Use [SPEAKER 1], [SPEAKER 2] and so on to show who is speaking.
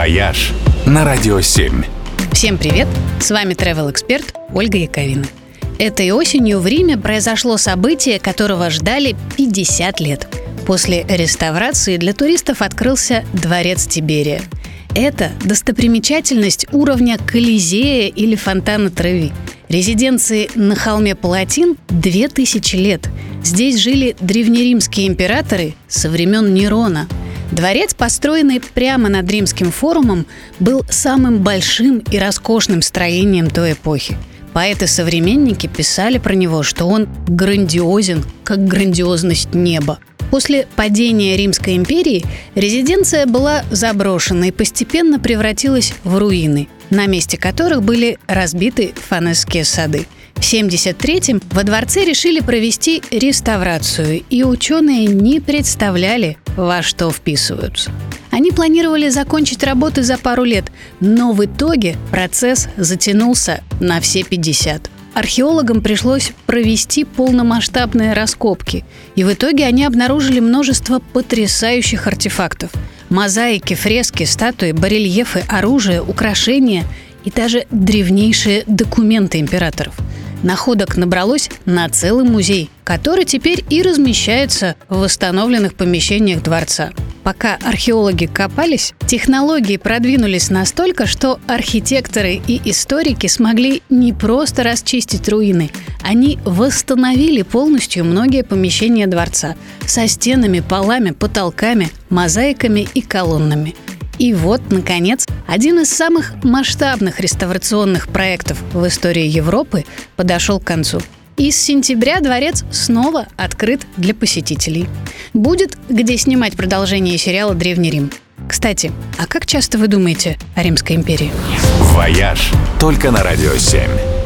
[SPEAKER 1] «Вояж» на Радио 7.
[SPEAKER 2] Всем привет! С вами travel эксперт Ольга Яковина. Этой осенью в Риме произошло событие, которого ждали 50 лет. После реставрации для туристов открылся дворец Тиберия. Это достопримечательность уровня Колизея или фонтана Треви. Резиденции на холме Палатин 2000 лет. Здесь жили древнеримские императоры со времен Нерона – Дворец, построенный прямо над Римским форумом, был самым большим и роскошным строением той эпохи. Поэты-современники писали про него, что он грандиозен, как грандиозность неба. После падения Римской империи резиденция была заброшена и постепенно превратилась в руины, на месте которых были разбиты фанесские сады – в 1973-м во дворце решили провести реставрацию, и ученые не представляли, во что вписываются. Они планировали закончить работы за пару лет, но в итоге процесс затянулся на все 50. Археологам пришлось провести полномасштабные раскопки, и в итоге они обнаружили множество потрясающих артефактов. Мозаики, фрески, статуи, барельефы, оружие, украшения и даже древнейшие документы императоров – Находок набралось на целый музей, который теперь и размещается в восстановленных помещениях дворца. Пока археологи копались, технологии продвинулись настолько, что архитекторы и историки смогли не просто расчистить руины, они восстановили полностью многие помещения дворца со стенами, полами, потолками, мозаиками и колоннами – и вот, наконец, один из самых масштабных реставрационных проектов в истории Европы подошел к концу. И с сентября дворец снова открыт для посетителей. Будет где снимать продолжение сериала «Древний Рим». Кстати, а как часто вы думаете о Римской империи?
[SPEAKER 1] «Вояж» только на «Радио 7».